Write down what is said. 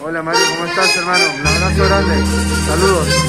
Hola Mario, ¿cómo estás hermano? Un abrazo grande. Saludos.